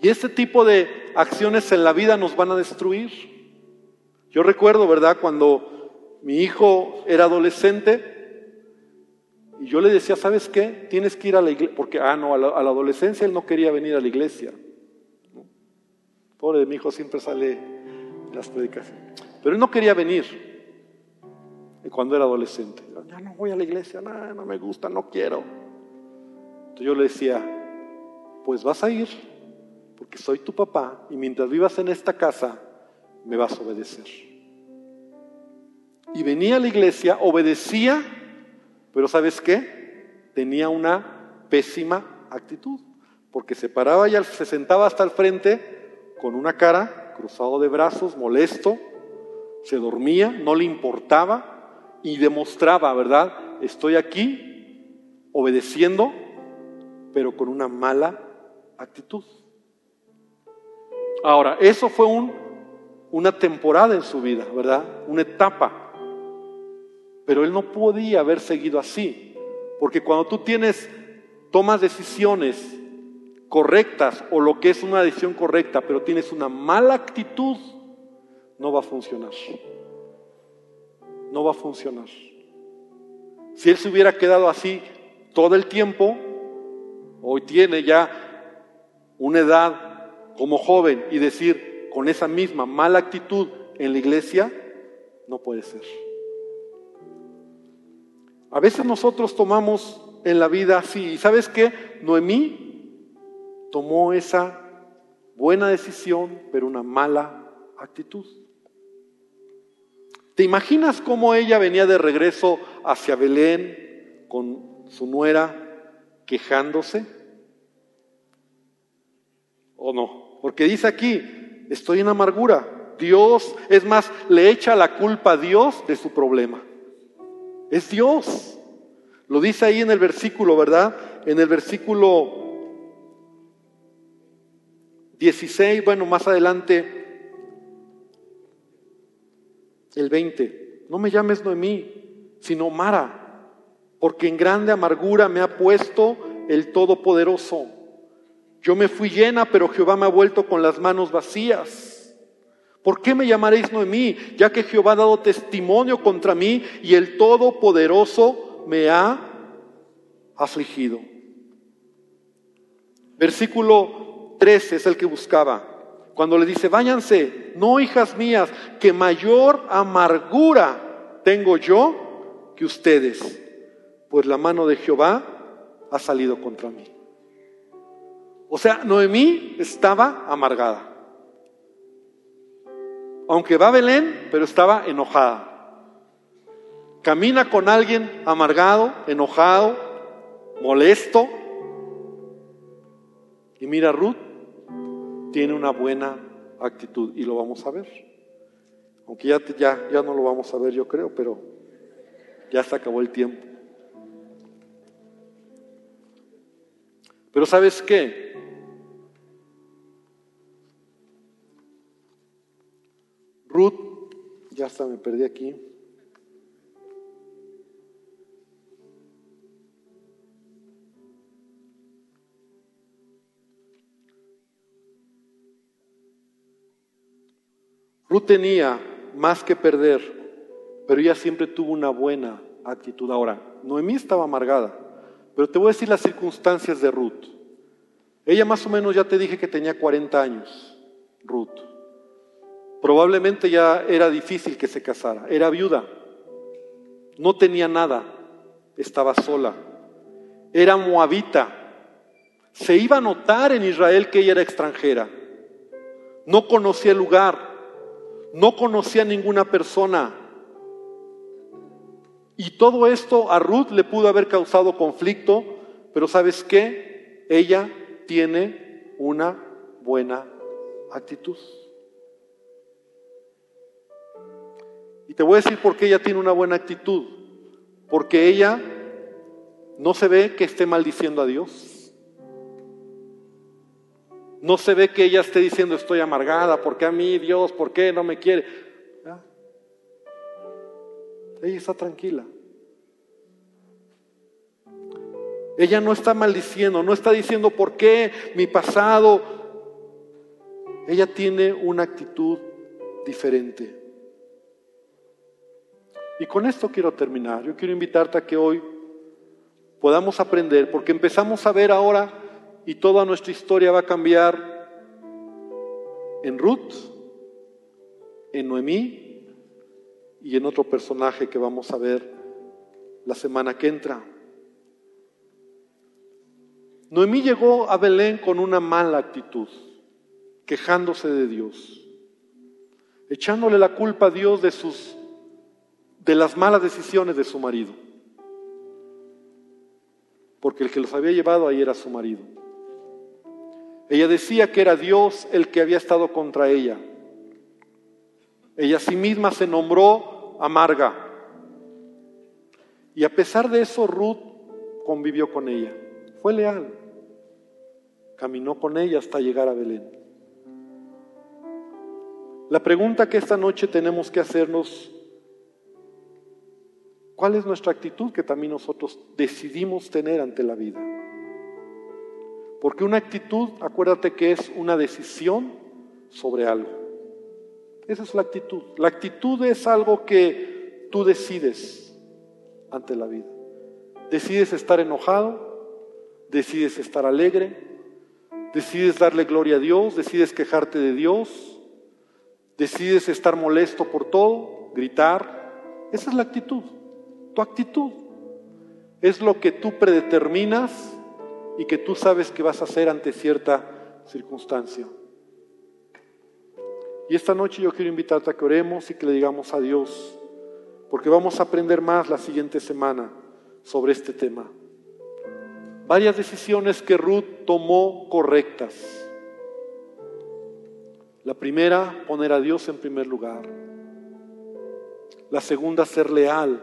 Y este tipo de acciones en la vida nos van a destruir. Yo recuerdo, ¿verdad?, cuando mi hijo era adolescente y yo le decía, ¿sabes qué? Tienes que ir a la iglesia, porque, ah, no, a la, adolescencia él no quería venir a la iglesia. Pobre de mi hijo siempre sale en las predicaciones. Pero él no quería venir cuando era adolescente. Ya no voy a la iglesia, no, no me gusta, no quiero. Entonces yo le decía, pues vas a ir, porque soy tu papá y mientras vivas en esta casa, me vas a obedecer. Y venía a la iglesia, obedecía, pero ¿sabes qué? Tenía una pésima actitud, porque se paraba y se sentaba hasta el frente con una cara cruzado de brazos, molesto, se dormía, no le importaba y demostraba, ¿verdad? Estoy aquí obedeciendo, pero con una mala actitud. Ahora, eso fue un una temporada en su vida, ¿verdad? Una etapa. Pero él no podía haber seguido así, porque cuando tú tienes, tomas decisiones correctas o lo que es una decisión correcta, pero tienes una mala actitud, no va a funcionar. No va a funcionar. Si él se hubiera quedado así todo el tiempo, hoy tiene ya una edad como joven y decir, con esa misma mala actitud en la iglesia, no puede ser. A veces nosotros tomamos en la vida así, y sabes qué, Noemí tomó esa buena decisión, pero una mala actitud. ¿Te imaginas cómo ella venía de regreso hacia Belén con su nuera quejándose? ¿O no? Porque dice aquí, estoy en amargura. Dios, es más, le echa la culpa a Dios de su problema. Es Dios. Lo dice ahí en el versículo, ¿verdad? En el versículo 16, bueno, más adelante, el 20. No me llames Noemí, sino Mara, porque en grande amargura me ha puesto el Todopoderoso. Yo me fui llena, pero Jehová me ha vuelto con las manos vacías. ¿Por qué me llamaréis Noemí? Ya que Jehová ha dado testimonio contra mí y el Todopoderoso me ha afligido. Versículo 13 es el que buscaba. Cuando le dice, váyanse, no hijas mías, que mayor amargura tengo yo que ustedes, pues la mano de Jehová ha salido contra mí. O sea, Noemí estaba amargada. Aunque va a Belén, pero estaba enojada. Camina con alguien amargado, enojado, molesto. Y mira, Ruth tiene una buena actitud y lo vamos a ver. Aunque ya, ya, ya no lo vamos a ver, yo creo, pero ya se acabó el tiempo. Pero ¿sabes qué? Ruth, ya hasta me perdí aquí. Ruth tenía más que perder, pero ella siempre tuvo una buena actitud. Ahora, Noemí estaba amargada, pero te voy a decir las circunstancias de Ruth. Ella más o menos ya te dije que tenía 40 años, Ruth. Probablemente ya era difícil que se casara, era viuda, no tenía nada, estaba sola, era moabita, se iba a notar en Israel que ella era extranjera, no conocía el lugar, no conocía ninguna persona. Y todo esto a Ruth le pudo haber causado conflicto, pero ¿sabes qué? Ella tiene una buena actitud. Y te voy a decir por qué ella tiene una buena actitud. Porque ella no se ve que esté maldiciendo a Dios. No se ve que ella esté diciendo estoy amargada, porque a mí Dios, ¿por qué no me quiere? Ella está tranquila. Ella no está maldiciendo, no está diciendo por qué mi pasado. Ella tiene una actitud diferente. Y con esto quiero terminar. Yo quiero invitarte a que hoy podamos aprender, porque empezamos a ver ahora y toda nuestra historia va a cambiar en Ruth, en Noemí y en otro personaje que vamos a ver la semana que entra. Noemí llegó a Belén con una mala actitud, quejándose de Dios, echándole la culpa a Dios de sus de las malas decisiones de su marido. Porque el que los había llevado ahí era su marido. Ella decía que era Dios el que había estado contra ella. Ella a sí misma se nombró amarga. Y a pesar de eso, Ruth convivió con ella. Fue leal. Caminó con ella hasta llegar a Belén. La pregunta que esta noche tenemos que hacernos ¿Cuál es nuestra actitud que también nosotros decidimos tener ante la vida? Porque una actitud, acuérdate que es una decisión sobre algo. Esa es la actitud. La actitud es algo que tú decides ante la vida. Decides estar enojado, decides estar alegre, decides darle gloria a Dios, decides quejarte de Dios, decides estar molesto por todo, gritar. Esa es la actitud, tu actitud. Es lo que tú predeterminas y que tú sabes que vas a hacer ante cierta circunstancia. Y esta noche yo quiero invitarte a que oremos y que le digamos a Dios, porque vamos a aprender más la siguiente semana sobre este tema. Varias decisiones que Ruth tomó correctas. La primera, poner a Dios en primer lugar. La segunda, ser leal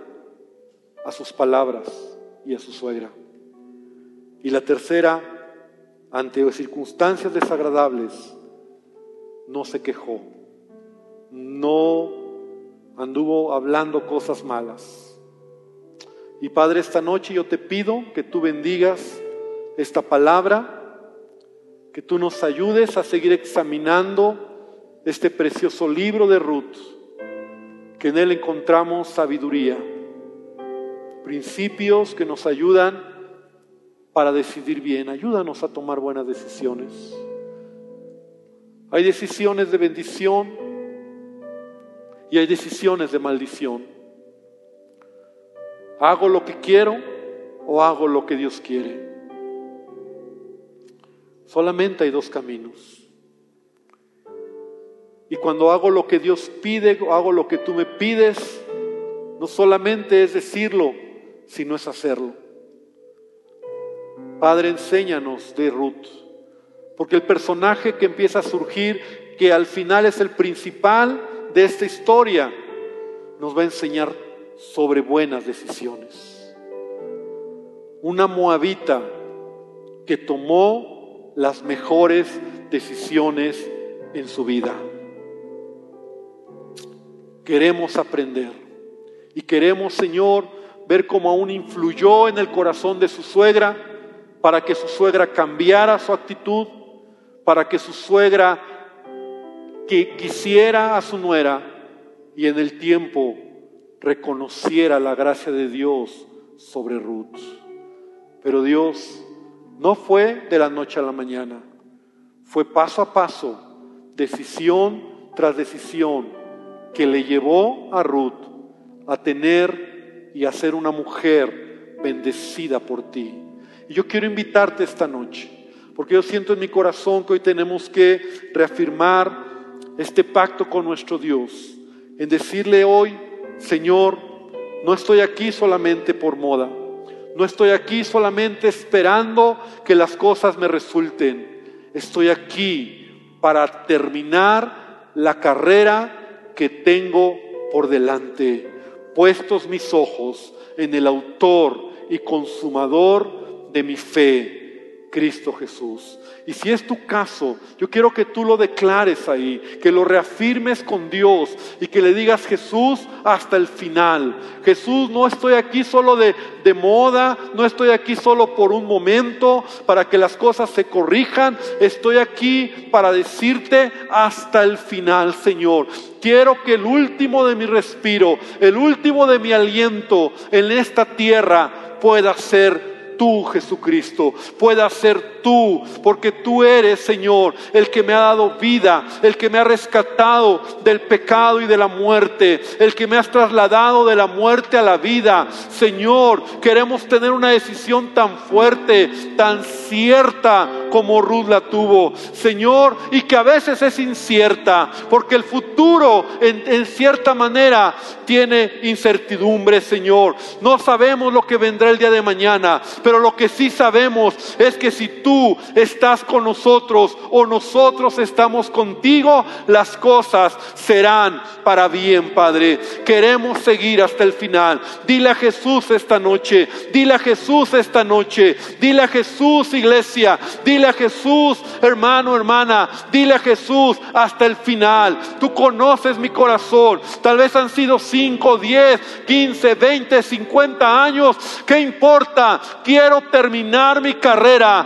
a sus palabras y a su suegra. Y la tercera, ante circunstancias desagradables, no se quejó, no anduvo hablando cosas malas. Y Padre, esta noche yo te pido que tú bendigas esta palabra, que tú nos ayudes a seguir examinando este precioso libro de Ruth, que en él encontramos sabiduría, principios que nos ayudan para decidir bien. Ayúdanos a tomar buenas decisiones. Hay decisiones de bendición y hay decisiones de maldición. ¿Hago lo que quiero o hago lo que Dios quiere? Solamente hay dos caminos. Y cuando hago lo que Dios pide o hago lo que tú me pides, no solamente es decirlo, sino es hacerlo. Padre, enséñanos de Ruth, porque el personaje que empieza a surgir, que al final es el principal de esta historia, nos va a enseñar sobre buenas decisiones. Una moabita que tomó las mejores decisiones en su vida. Queremos aprender y queremos, Señor, ver cómo aún influyó en el corazón de su suegra para que su suegra cambiara su actitud, para que su suegra que quisiera a su nuera y en el tiempo reconociera la gracia de Dios sobre Ruth. Pero Dios no fue de la noche a la mañana, fue paso a paso, decisión tras decisión, que le llevó a Ruth a tener y a ser una mujer bendecida por ti. Y yo quiero invitarte esta noche, porque yo siento en mi corazón que hoy tenemos que reafirmar este pacto con nuestro Dios, en decirle hoy, Señor, no estoy aquí solamente por moda, no estoy aquí solamente esperando que las cosas me resulten, estoy aquí para terminar la carrera que tengo por delante, puestos mis ojos en el autor y consumador de mi fe, Cristo Jesús. Y si es tu caso, yo quiero que tú lo declares ahí, que lo reafirmes con Dios y que le digas Jesús hasta el final. Jesús, no estoy aquí solo de, de moda, no estoy aquí solo por un momento para que las cosas se corrijan, estoy aquí para decirte hasta el final, Señor. Quiero que el último de mi respiro, el último de mi aliento en esta tierra pueda ser tú, Jesucristo, pueda ser tú, porque tú eres, Señor, el que me ha dado vida, el que me ha rescatado del pecado y de la muerte, el que me has trasladado de la muerte a la vida. Señor, queremos tener una decisión tan fuerte, tan cierta como Ruth la tuvo, Señor, y que a veces es incierta, porque el futuro en, cierta manera tiene incertidumbre, Señor. No sabemos lo que vendrá el día de mañana, pero lo que sí sabemos es que si tú estás con nosotros o nosotros estamos contigo, las cosas serán para bien, Padre. Queremos seguir hasta el final. Dile a Jesús esta noche, dile a Jesús esta noche, dile a Jesús, iglesia, dile a Jesús, hermano, hermana, dile a Jesús hasta el final. Tú conoces mi corazón. Tal vez han sido 5, 10, 15, 20, 50 años. ¿Qué importa? quiero terminar mi carrera,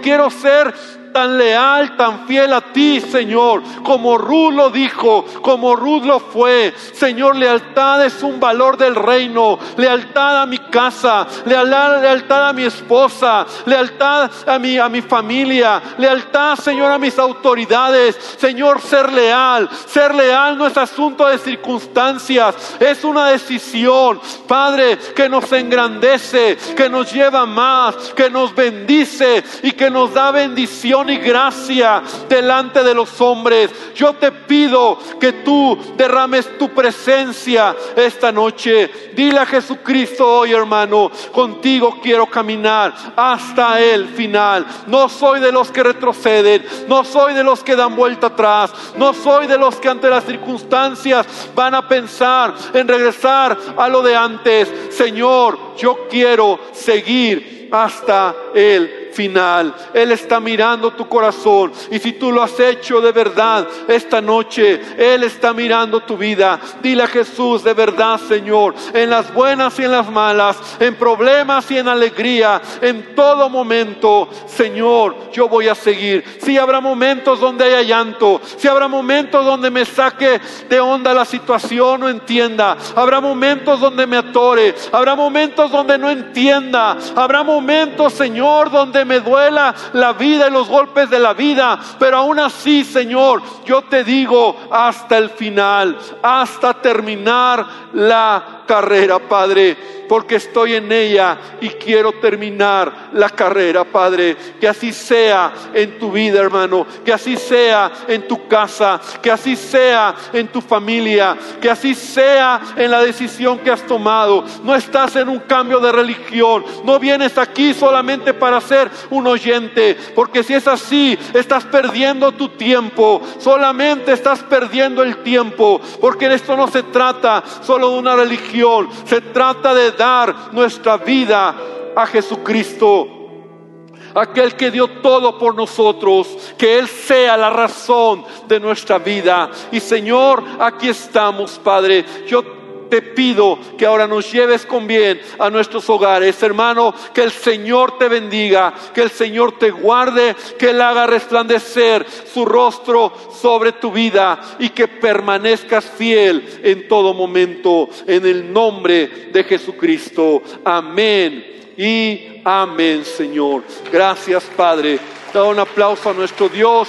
quiero ser tan leal, tan fiel a ti, Señor, como Ruth lo dijo, como Ruth lo fue. Señor, lealtad es un valor del reino, lealtad a mi casa, lealtad, lealtad a mi esposa, lealtad a mi, a mi familia, lealtad, Señor, a mis autoridades. Señor, ser leal, ser leal no es asunto de circunstancias, es una decisión, Padre, que nos engrandece, que nos lleva más, que nos bendice y que nos da bendición y gracia delante de los hombres. Yo te pido que tú derrames tu presencia esta noche. Dile a Jesucristo hoy, hermano, contigo quiero caminar hasta el final. No soy de los que retroceden, no soy de los que dan vuelta atrás, no soy de los que ante las circunstancias van a pensar en regresar a lo de antes. Señor, yo quiero seguir hasta el final. Él está mirando tu corazón. Y si tú lo has hecho de verdad esta noche, Él está mirando tu vida. Dile a Jesús de verdad, Señor, en las buenas y en las malas, en problemas y en alegría, en todo momento, Señor, yo voy a seguir. Si habrá momentos donde haya llanto, si habrá momentos donde me saque de onda la situación, no entienda. Habrá momentos donde me atore, habrá momentos donde no entienda, habrá momentos, Señor, donde me duela la vida y los golpes de la vida, pero aún así, Señor, yo te digo hasta el final, hasta terminar la carrera, Padre, porque estoy en ella y quiero terminar la carrera, Padre. Que así sea en tu vida, hermano, que así sea en tu casa, que así sea en tu familia, que así sea en la decisión que has tomado. No estás en un cambio de religión, no vienes aquí solamente para ser un oyente, porque si es así, estás perdiendo tu tiempo, solamente estás perdiendo el tiempo, porque en esto no se trata solo de una se trata de dar nuestra vida a Jesucristo. Aquel que dio todo por nosotros, que Él sea la razón de nuestra vida. Y Señor, aquí estamos, Padre. Yo te pido que ahora nos lleves con bien a nuestros hogares. Hermano, que el Señor te bendiga, que el Señor te guarde, que Él haga resplandecer su rostro sobre tu vida y que permanezcas fiel en todo momento. En el nombre de Jesucristo. Amén y amén, Señor. Gracias, Padre. Da un aplauso a nuestro Dios.